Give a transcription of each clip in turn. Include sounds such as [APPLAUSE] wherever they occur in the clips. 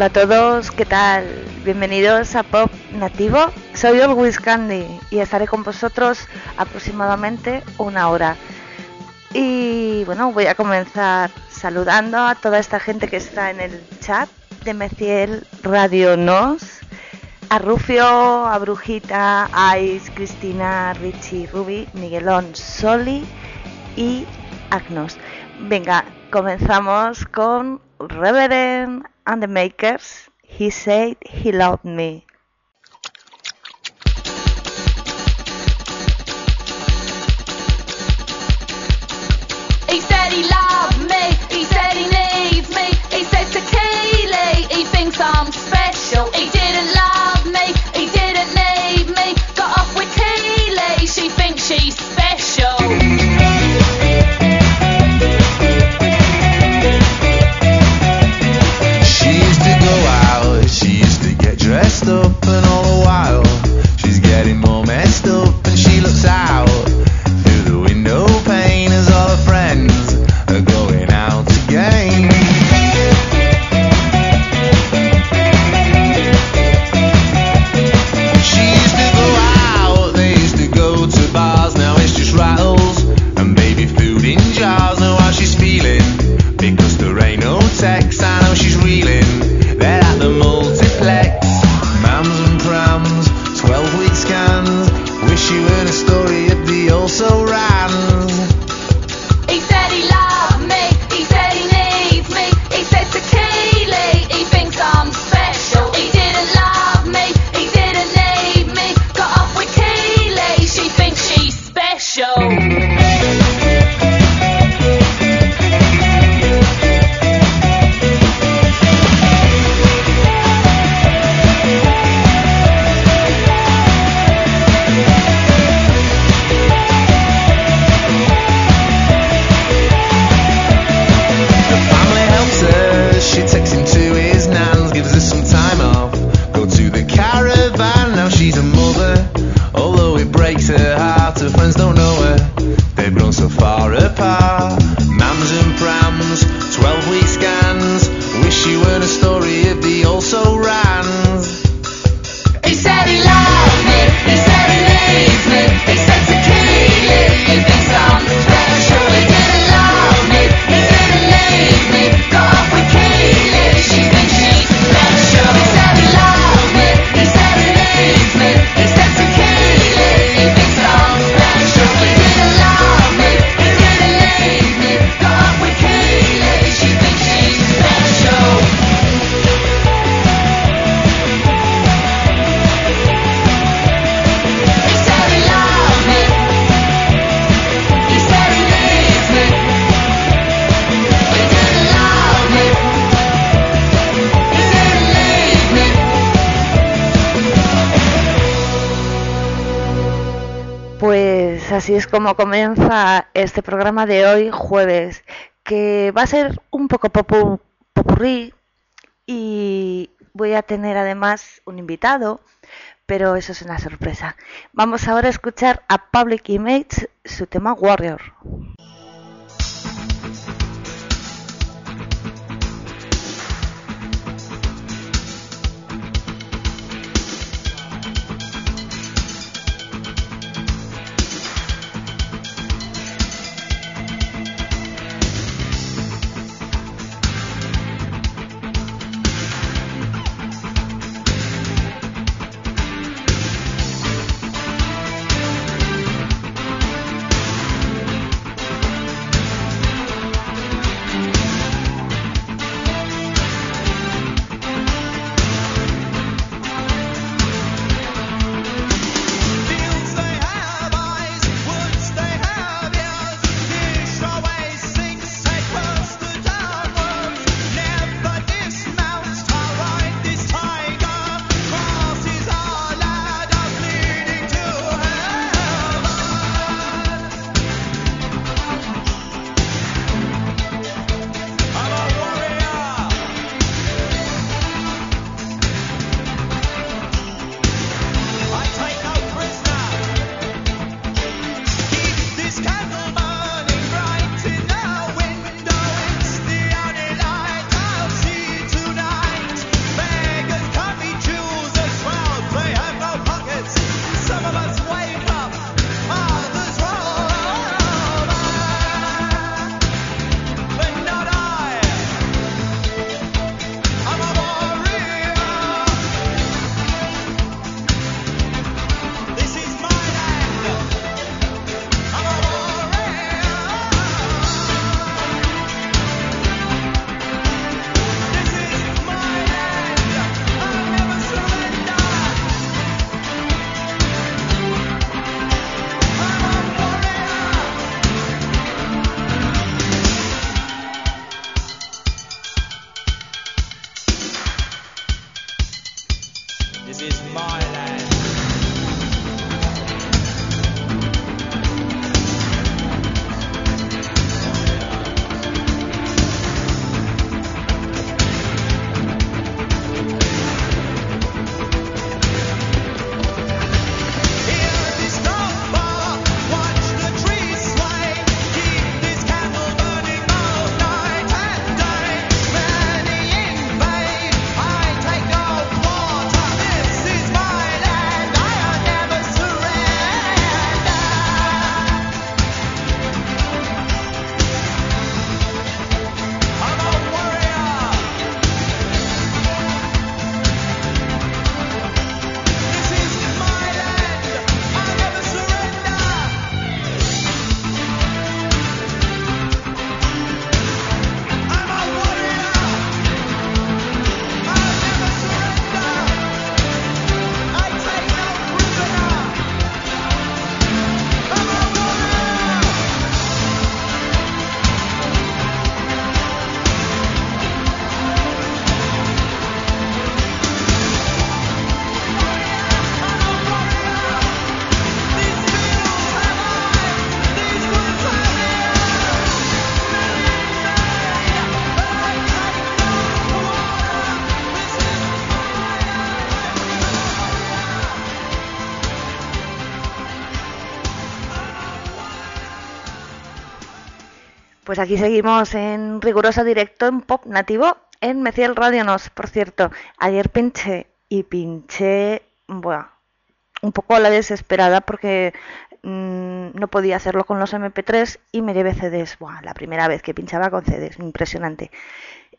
Hola a todos, ¿qué tal? Bienvenidos a Pop Nativo. Soy Always Candy y estaré con vosotros aproximadamente una hora. Y bueno, voy a comenzar saludando a toda esta gente que está en el chat de Meciel Radio Nos. A Rufio, a Brujita, a Ice, Cristina, Richie, Ruby, Miguelón, Soli y Agnos. Venga, comenzamos con Reverend and the Makers, he said he loved me. He said he loved me, he said he needs me, he says to Keely, he thinks I'm special, he didn't es como comienza este programa de hoy, jueves, que va a ser un poco popu popurrí y voy a tener además un invitado, pero eso es una sorpresa. Vamos ahora a escuchar a Public Image su tema Warrior. Aquí seguimos en riguroso directo en Pop Nativo en Meciel Radio Nos. Por cierto, ayer pinché y pinché, bueno, un poco a la desesperada porque mm, no podía hacerlo con los MP3 y me llevé CDs. Buah, la primera vez que pinchaba con CDs, impresionante.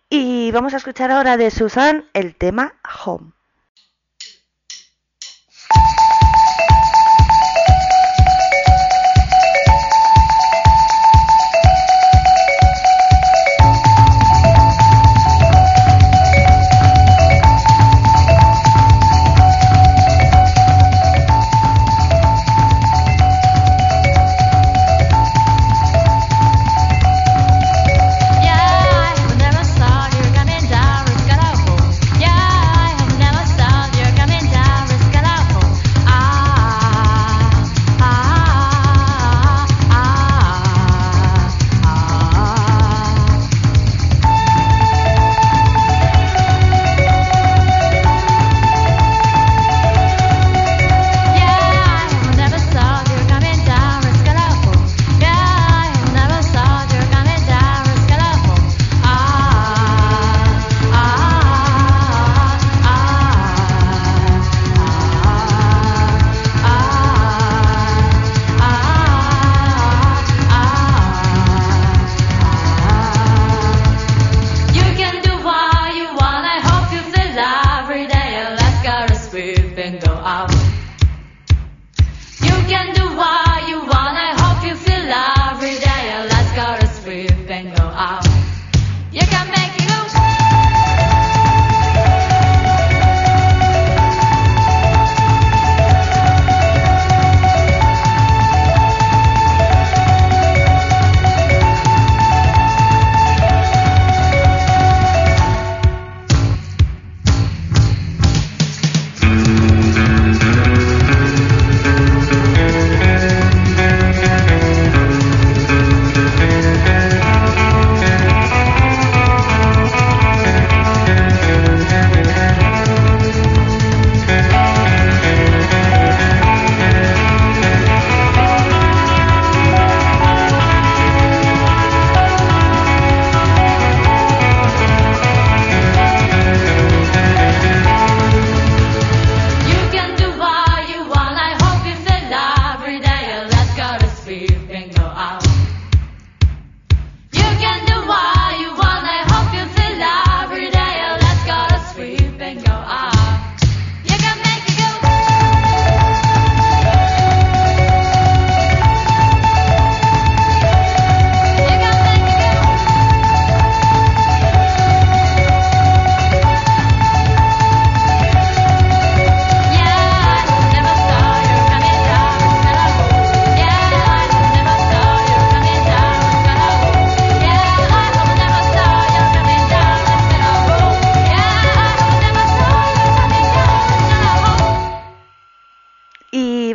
Y vamos a escuchar ahora de Susan el tema Home.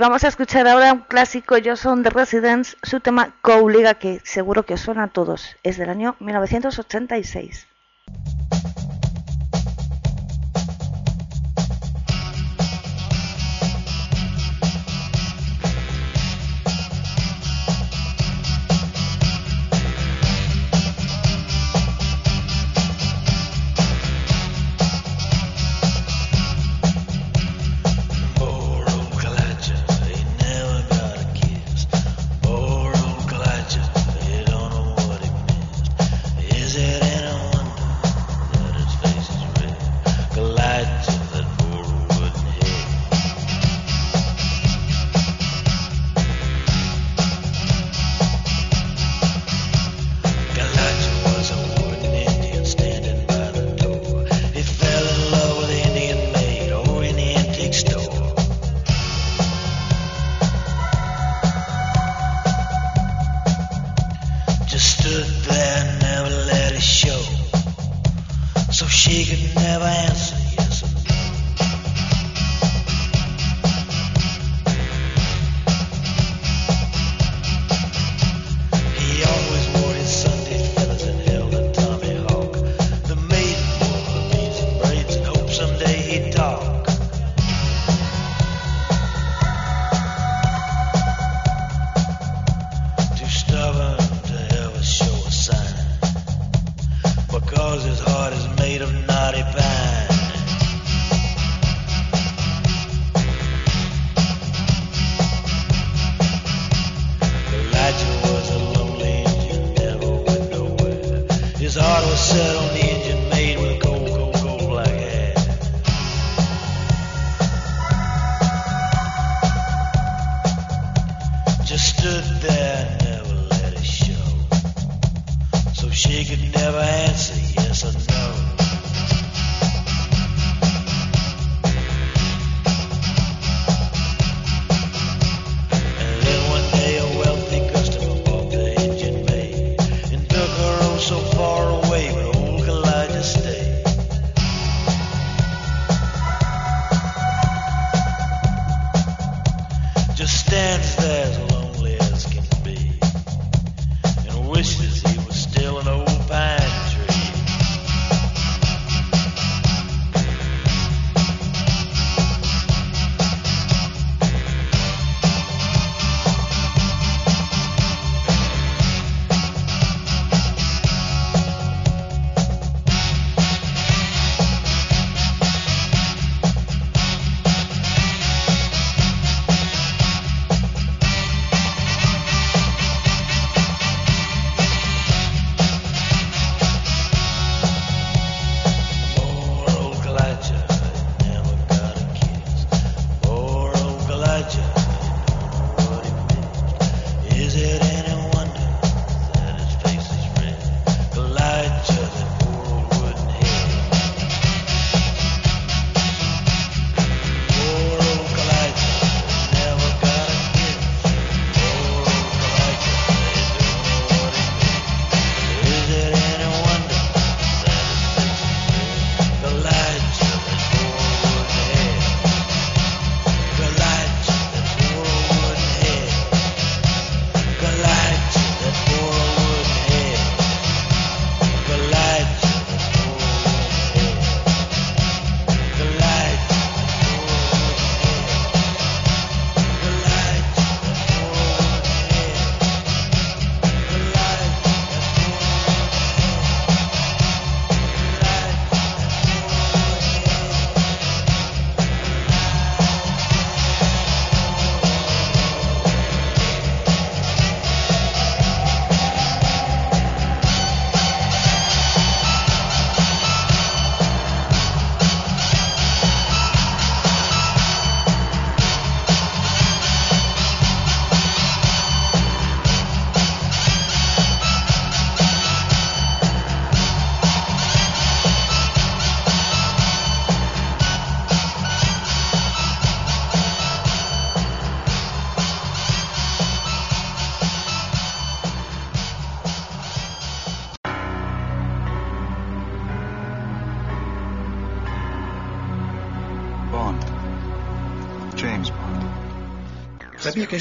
vamos a escuchar ahora un clásico, ellos son The Residents, su tema Cowliga, que seguro que os suena a todos, es del año 1986.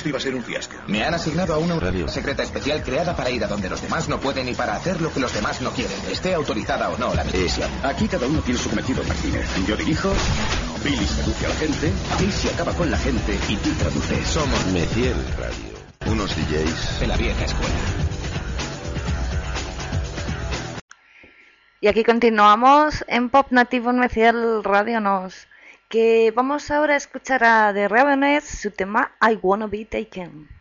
Esto iba a ser un fiasco. Me han asignado a una Radio. secreta especial creada para ir a donde los demás no pueden y para hacer lo que los demás no quieren, esté autorizada o no la misión. Aquí cada uno tiene su cometido, Martínez. Yo dirijo, Billy seduce a la gente, Casey acaba con la gente y tú traduces. Somos Meciel Radio. Unos DJs. de la vieja escuela. Y aquí continuamos en Pop Nativo en Meciel Radio Nos. Que vamos ahora a escuchar a The Ravenous su tema I Wanna Be Taken.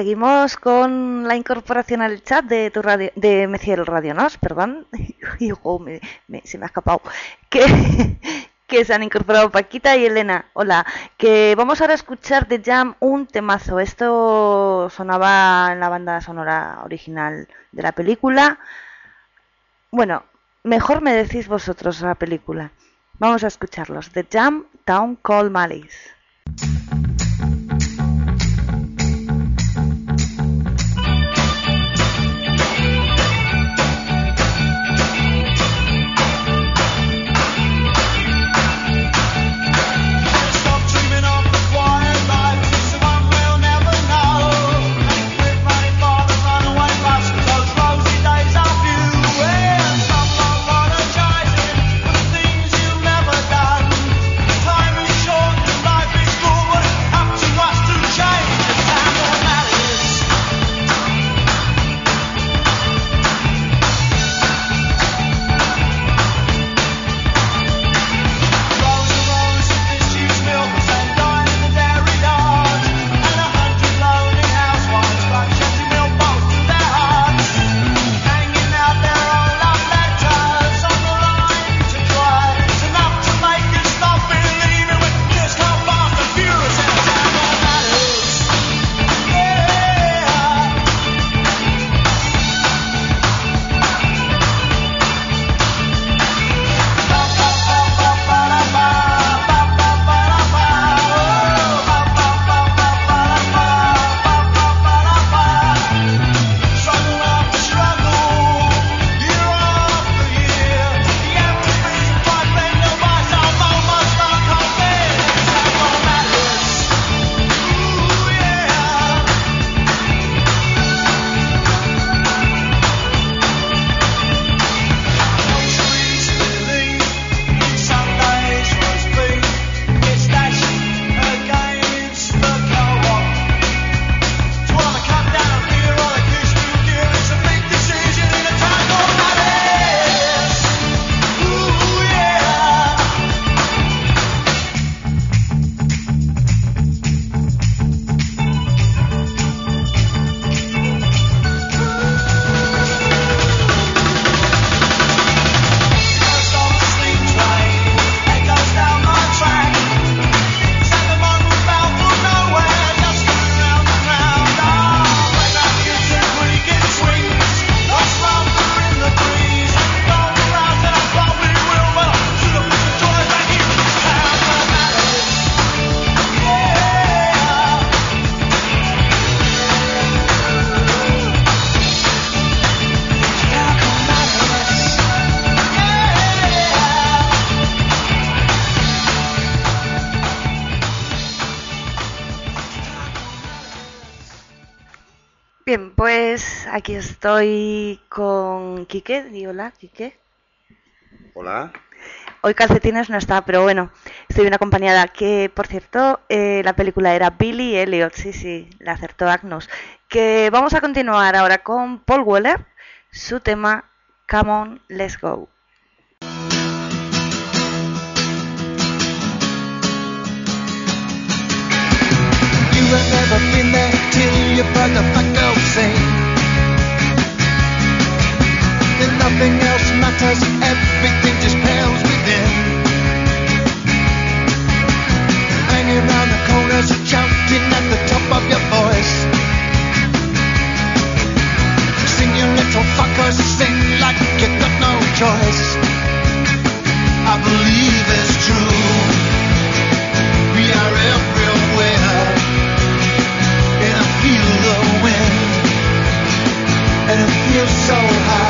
Seguimos con la incorporación al chat de tu radio, de Meciel Radio Nos, perdón. [LAUGHS] Me- se me ha escapado. Que, [LAUGHS] que se han incorporado Paquita y Elena. Hola. Que vamos ahora a escuchar de Jam un temazo. Esto sonaba en la banda sonora original de la película. Bueno, mejor me decís vosotros la película. Vamos a escucharlos. The Jam Town Call Malice. Aquí estoy con Quique. Di hola, Quique. Hola. Hoy Calcetines no está, pero bueno, estoy bien acompañada. Que, por cierto, eh, la película era Billy Elliot, sí, sí, la acertó Agnos. Que vamos a continuar ahora con Paul Weller, su tema Come On, Let's Go. You have never been there till you nothing else matters, everything just pales within. Hanging around the corners, shouting at the top of your voice. Sing you little fuckers, sing like you got no choice. I believe it's true. We are everywhere. And I feel the wind And it feels so high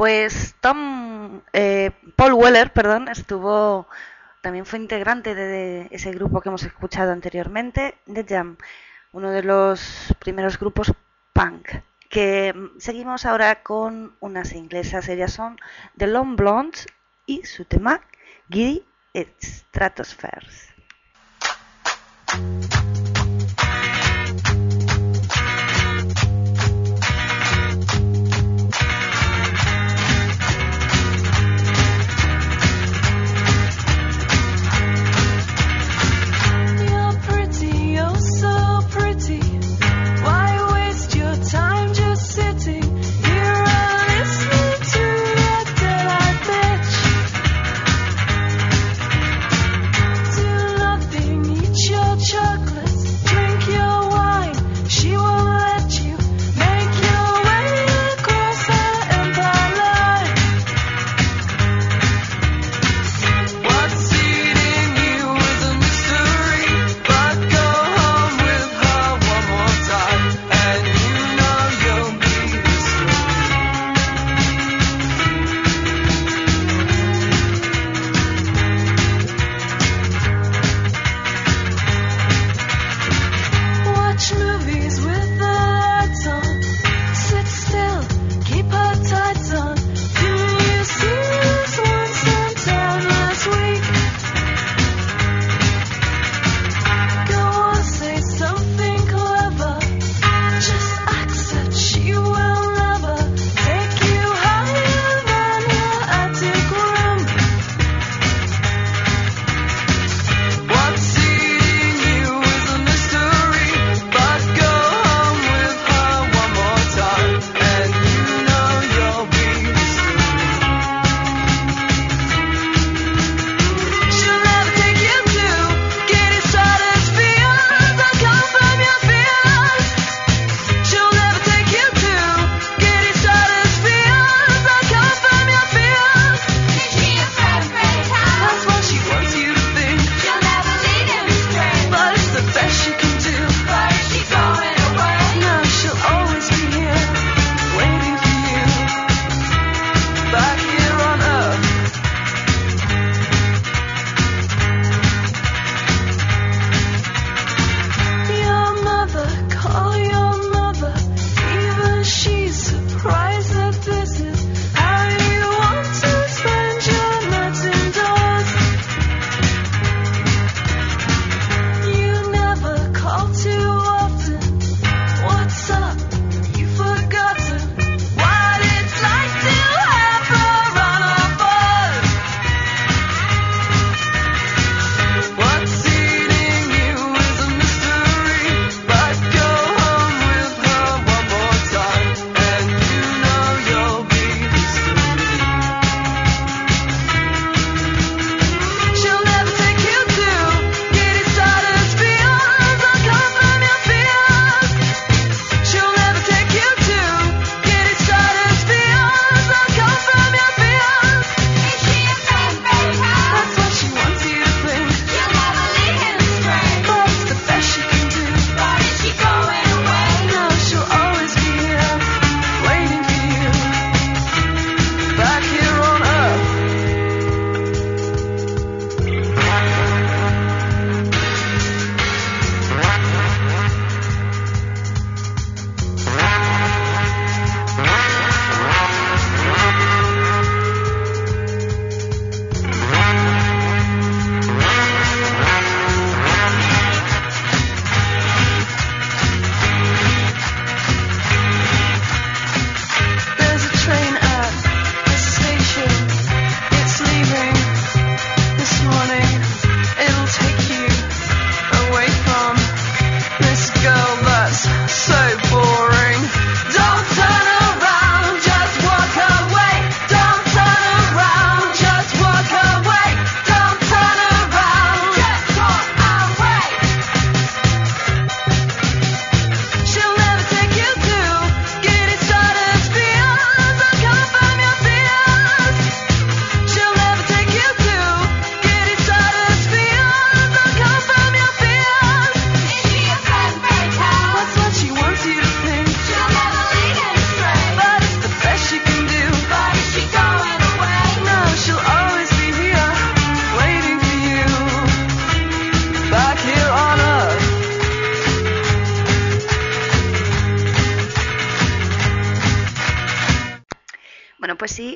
Pues Tom, eh, Paul Weller, perdón, estuvo, también fue integrante de, ese grupo que hemos escuchado anteriormente, The Jam, uno de los primeros grupos punk. Que seguimos ahora con unas inglesas, ellas son The Long Blondes y su tema Giddy Stratospheres.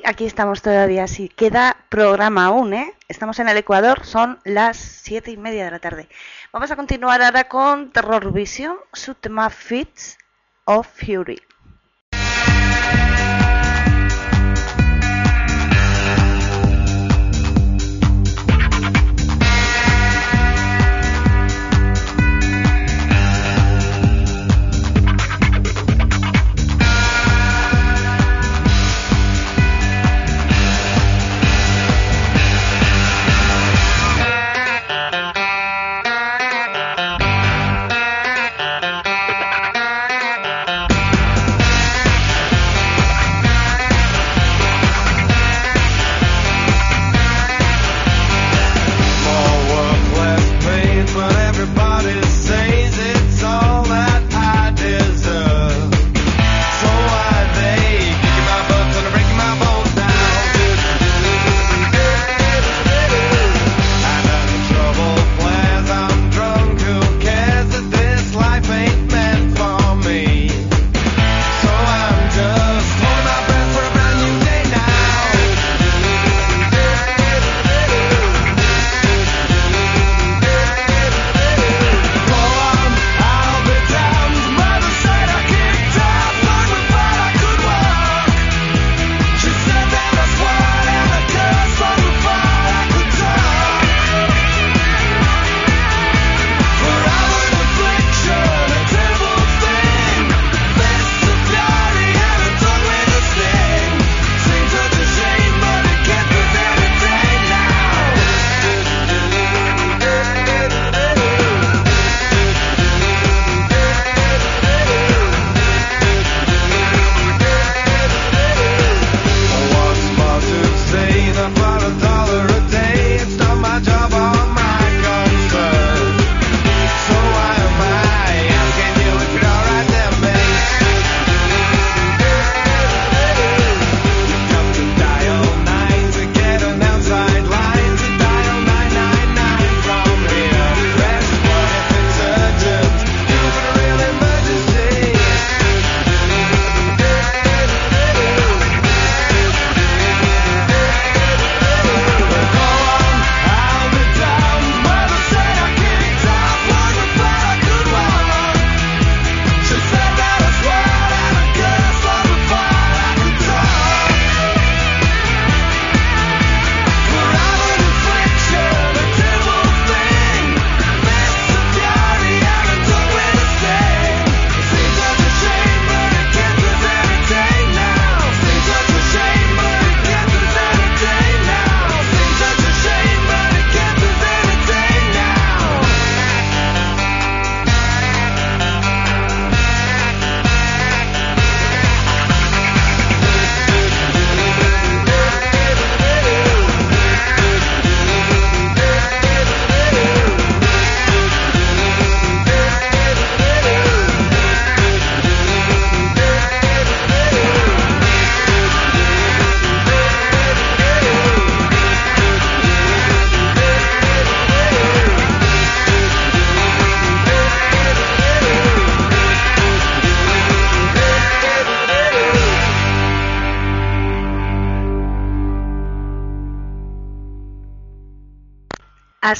Aquí estamos todavía. Sí, queda programa aún, ¿eh? Estamos en el Ecuador, son las siete y media de la tarde. Vamos a continuar ahora con Terror Vision, su tema Fits of Fury.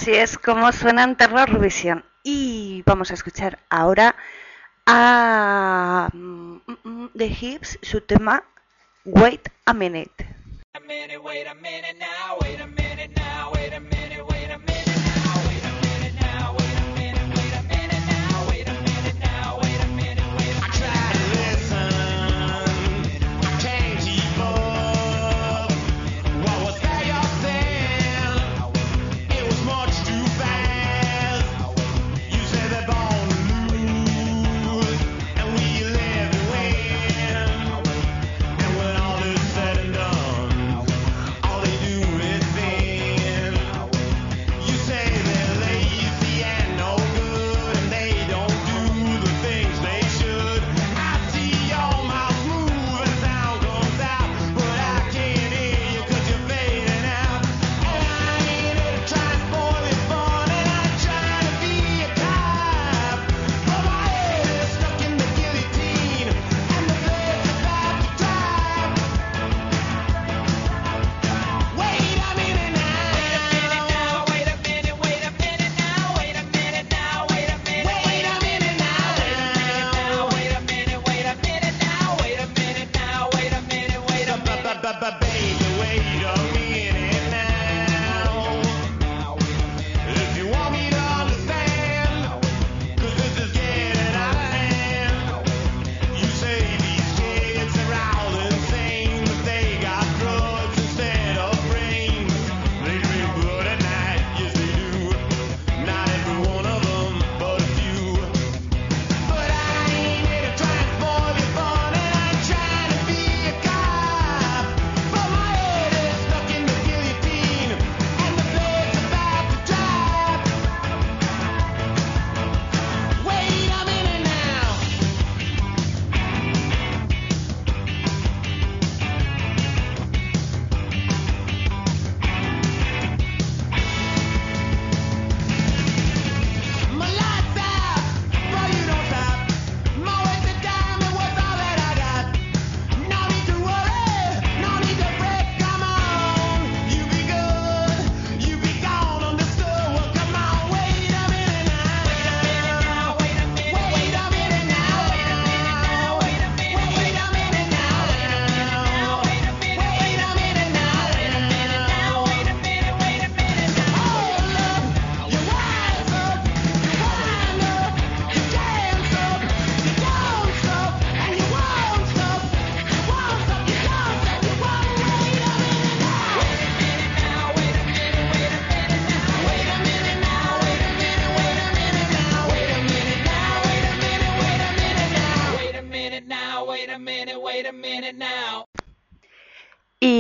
Así es como suenan Terror Vision. Y vamos a escuchar ahora a mm, mm, The Hips, su tema Wait a Minute. And when all is said and done, all they do is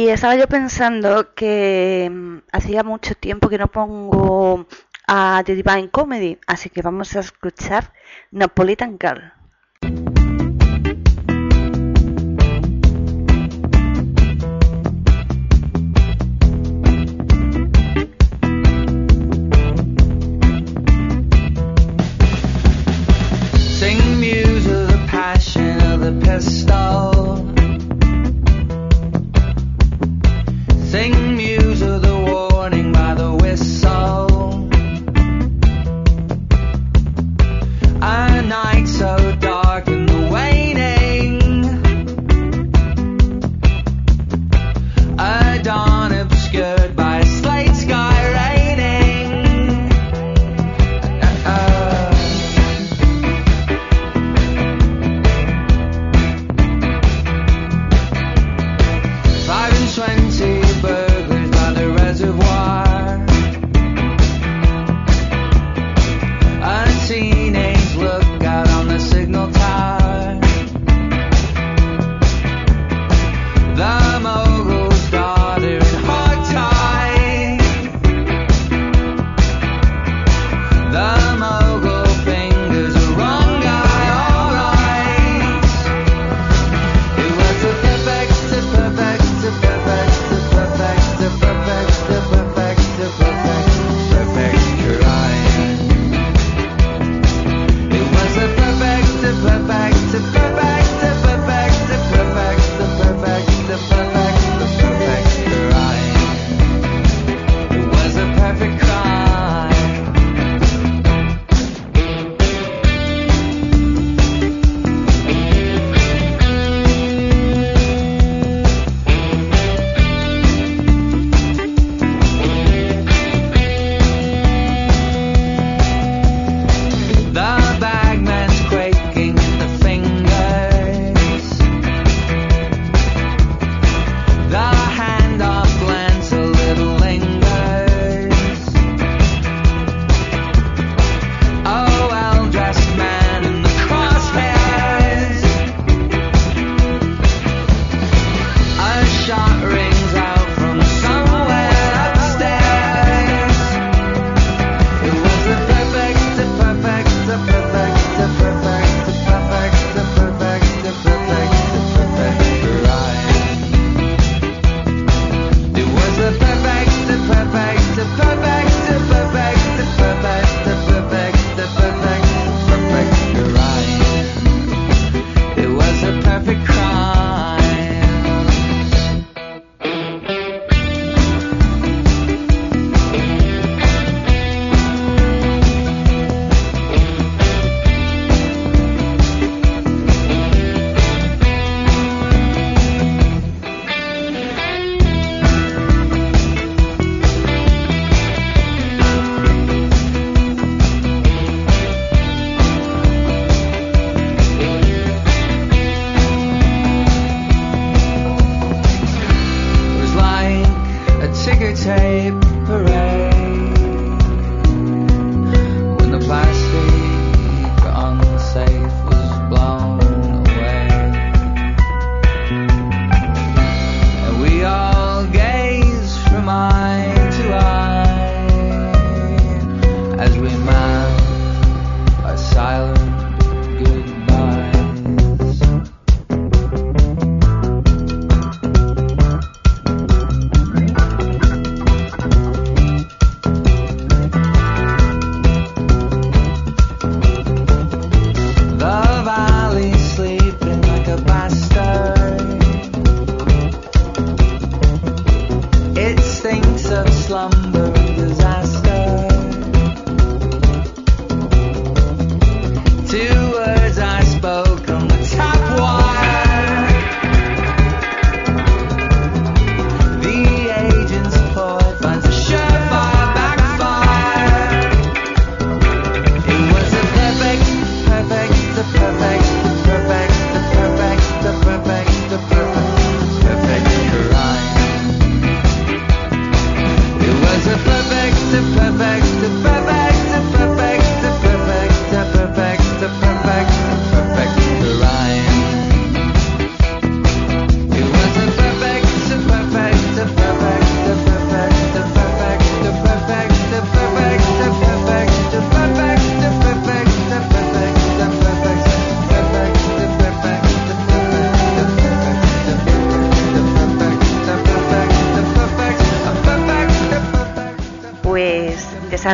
Y estaba yo pensando que mm, hacía mucho tiempo que no pongo a The Divine Comedy, así que vamos a escuchar Napolitan Girl. Sing of the passion of the.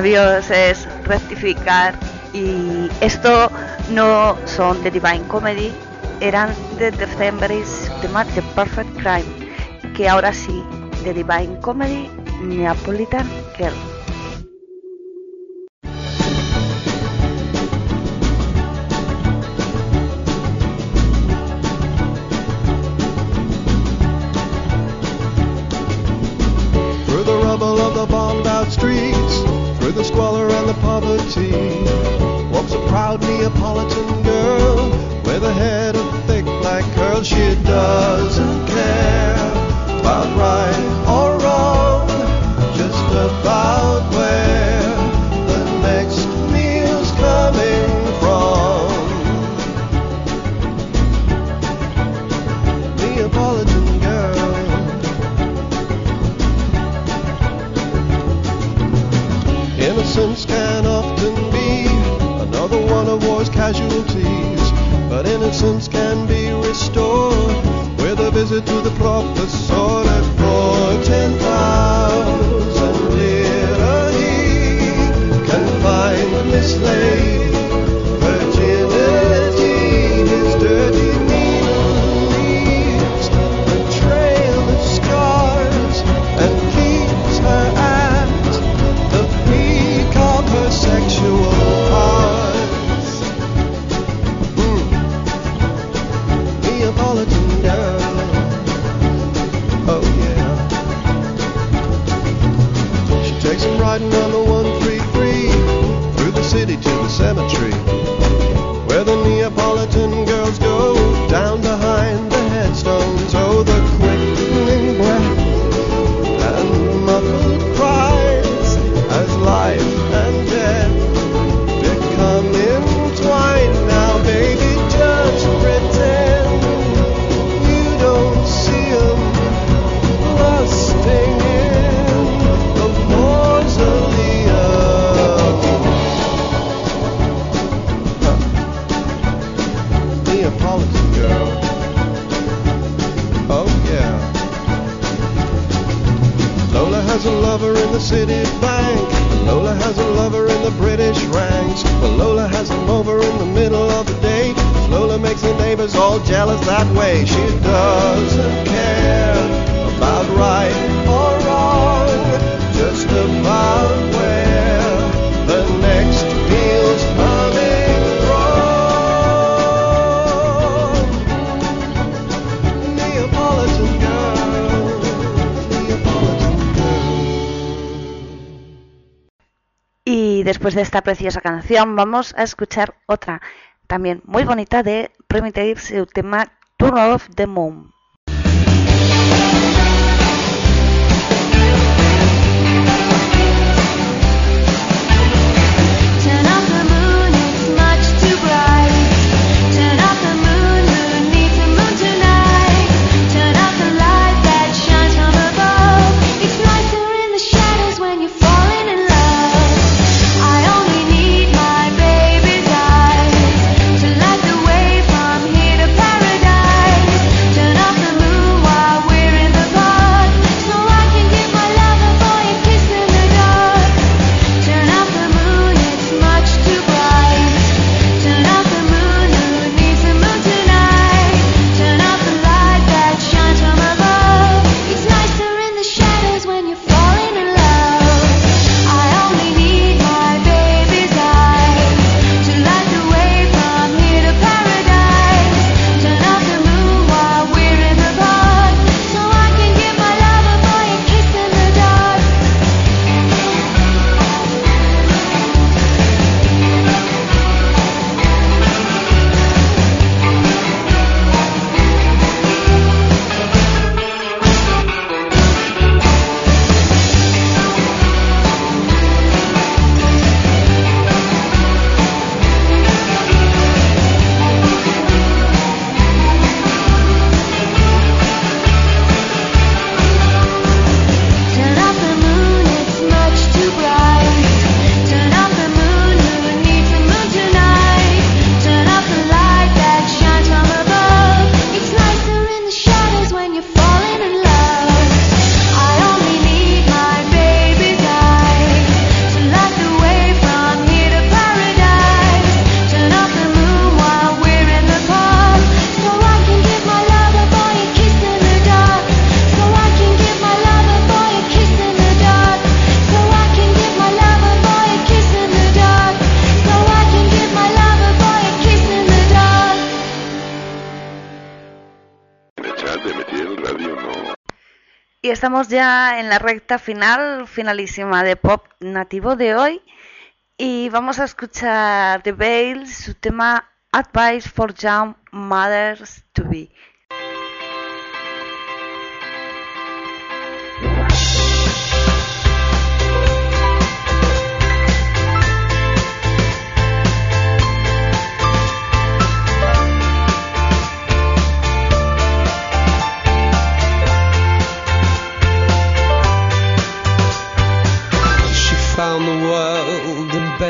adiós es rectificar y esto no son The Divine Comedy, eran The Decemberists, The, The Perfect Crime, que ahora sí, The Divine Comedy Neapolitan Girl. Walks a proud Neapolitan. riding on the después de esta preciosa canción, vamos a escuchar otra también muy bonita de Primitive, el tema Turn Off the Moon. Estamos ya en la recta final, finalísima de pop nativo de hoy. Y vamos a escuchar The Veils, su tema Advice for Young Mothers to Be.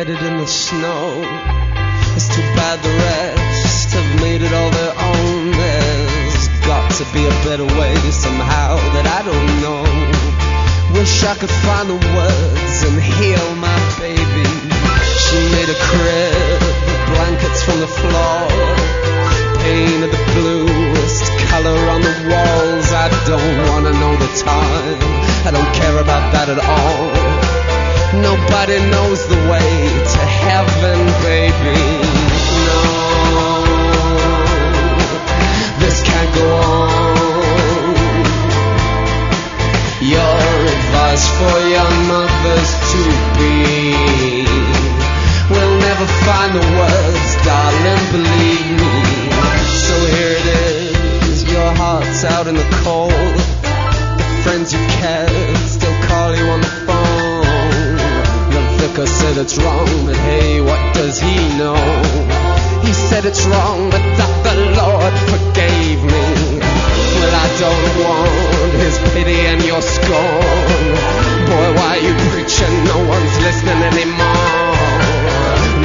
Embedded in the snow. It's too bad the rest have made it all their own. There's got to be a better way somehow that I don't know. Wish I could find the words and heal my baby. She made a crib, blankets from the floor, painted the bluest color on the walls. I don't wanna know the time. I don't care about that at all. Nobody knows the way to heaven, baby. No, this can't go on. Your advice for young mothers to be. We'll never find the words, darling, believe me. So here it is, your heart's out in the cold. The friends you kept still call you on the phone. The vicar said it's wrong, but hey, what does he know? He said it's wrong, but that the Lord forgave me. Well, I don't want his pity and your scorn. Boy, why you preaching? No one's listening anymore.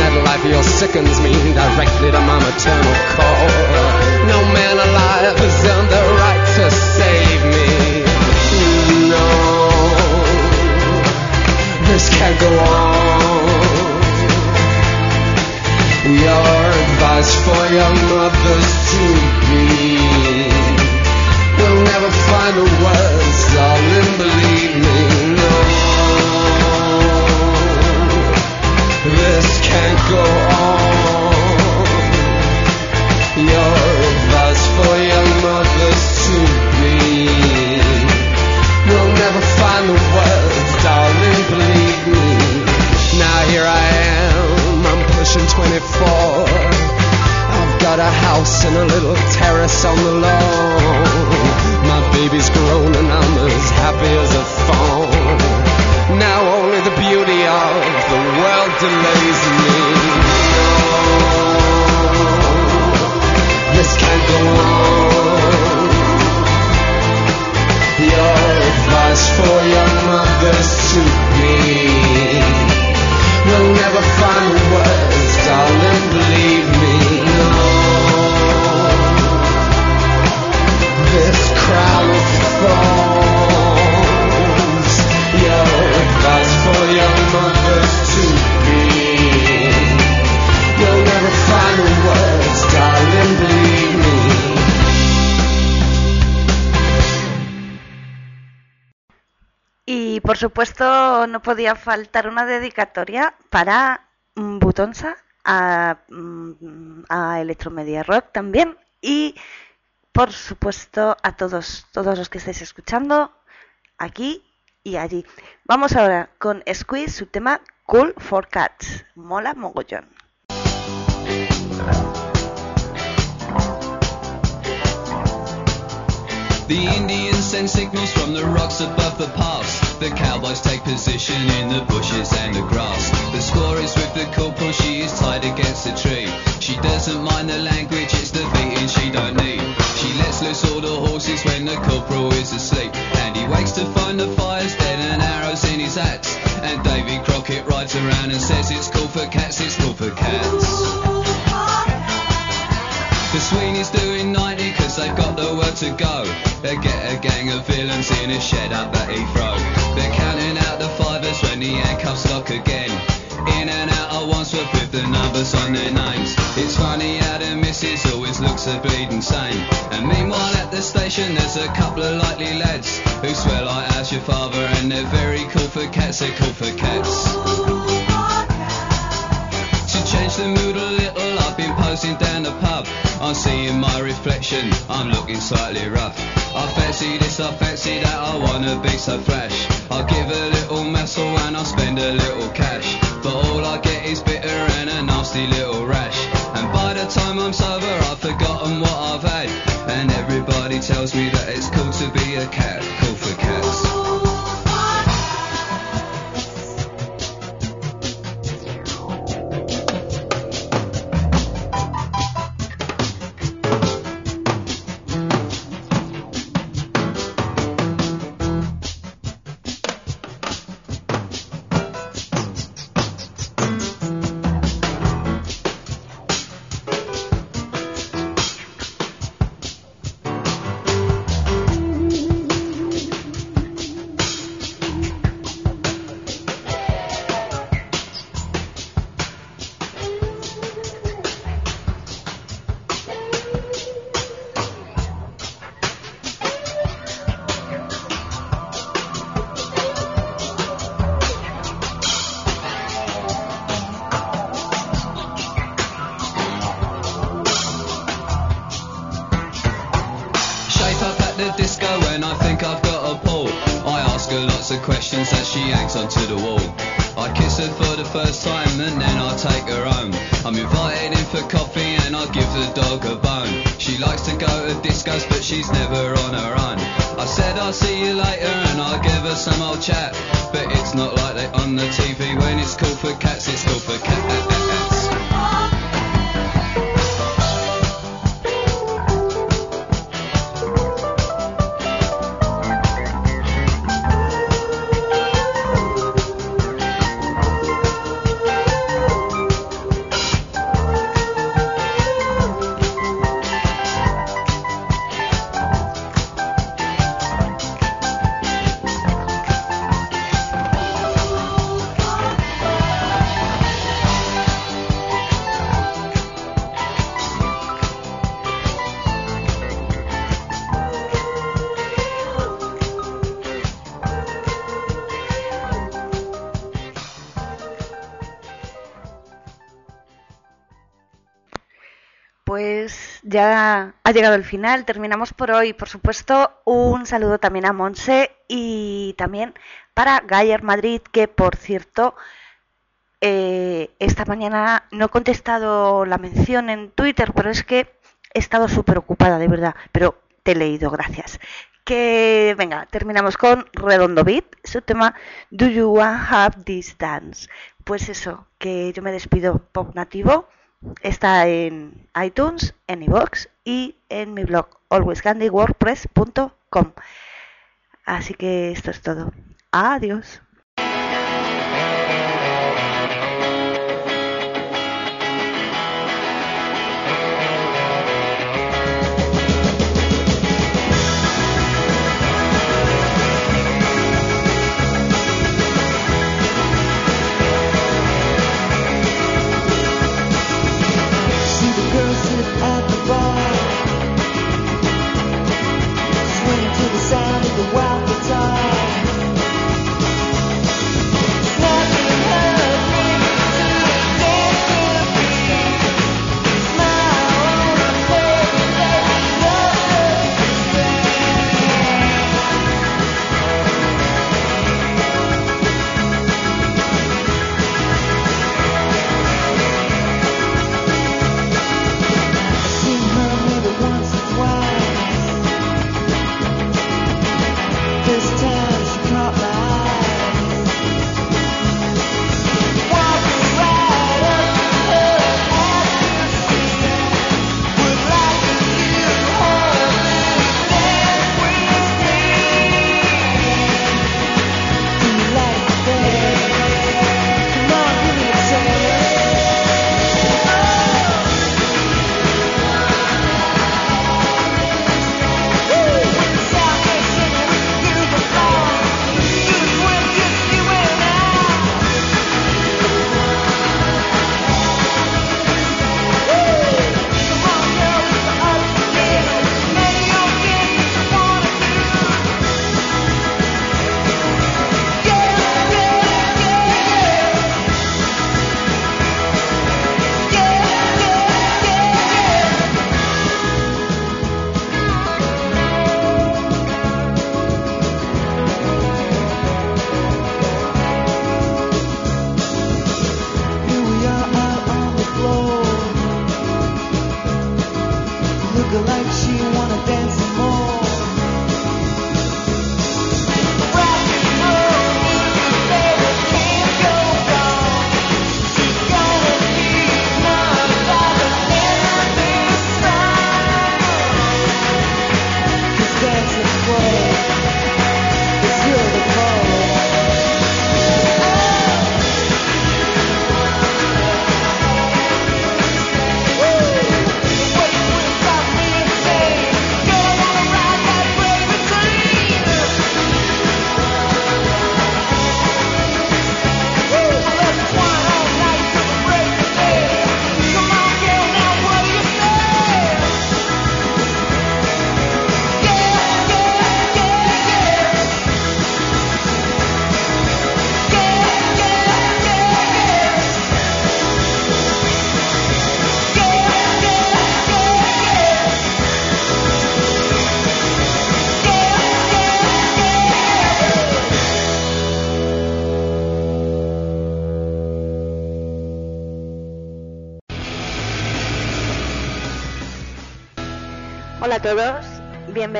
That life of yours sickens me directly to my maternal core. No man alive has earned the right to save me. No, this can't go on. Your advice for young mothers to be. We'll never find the words, darling, believe me. No, this can't go on. Pushing 24. I've got a house and a little terrace on the lawn. My baby's grown and I'm as happy as a fawn. Now only the beauty of the world delays me. This can't go on. Your advice for me. Your mothers to be. We'll never find the words, Y por supuesto no podía faltar una dedicatoria para Butonsa, a, mm, a Electromedia Rock también y por supuesto a todos, todos los que estáis escuchando aquí y allí. Vamos ahora con Squeeze, su tema Cool for Cats. Mola mogollón. The Indians send signals from the rocks above the pass. The cowboys take position in the bushes and the grass. The score is with the corporal, she is tied against a tree. She doesn't mind the language, it's the beating she don't need. She lets loose all the horses when the corporal is asleep. And he wakes to find the fire's dead and arrows in his axe. And Davy Crockett rides around and says it's cool for cats, it's cool for cats. The Sweeney's doing 90 cause they've got They get a gang of villains in a shed up at Heathrow. They're counting out the fivers when the handcuffs lock again. In and out at once with the numbers on their names. It's funny how the missus always looks a bleeding sane. And meanwhile at the station there's a couple of likely lads who swear like as your father and they're very cool for cats, they're cool for cats. To change the mood a little, Been down the pub. I'm seeing my reflection, I'm looking slightly rough. I fancy this, I fancy that, I wanna be so flash. I'll give a little muscle and I'll spend a little cash. But all I get is bitter and a nasty little rash. And by the time I'm sober, I've forgotten what I've had. And everybody tells me that it's cool to be a cat, cool for cats. First time and then I take her home. I'm invited in for coffee and I give the dog a bone. She likes to go to discos but she's never on her own. I said I'll see you later and I'll give her some old chat. Llegado el final, terminamos por hoy. Por supuesto, un saludo también a Monse y también para Gayer Madrid, que por cierto, eh, esta mañana no he contestado la mención en Twitter, pero es que he estado súper ocupada, de verdad. Pero te he leído, gracias. Que venga, terminamos con Redondo Beat, su tema Do You Want Have This Dance? Pues eso, que yo me despido pop nativo. Está en iTunes, en iVoox y en mi blog alwayscandywordpress.com. Así que esto es todo. Adiós.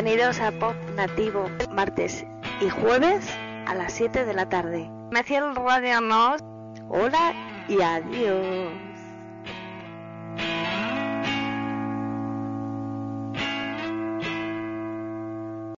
Bienvenidos a Pop Nativo, martes y jueves a las 7 de la tarde. Me el radio, ¿no? Hola y adiós.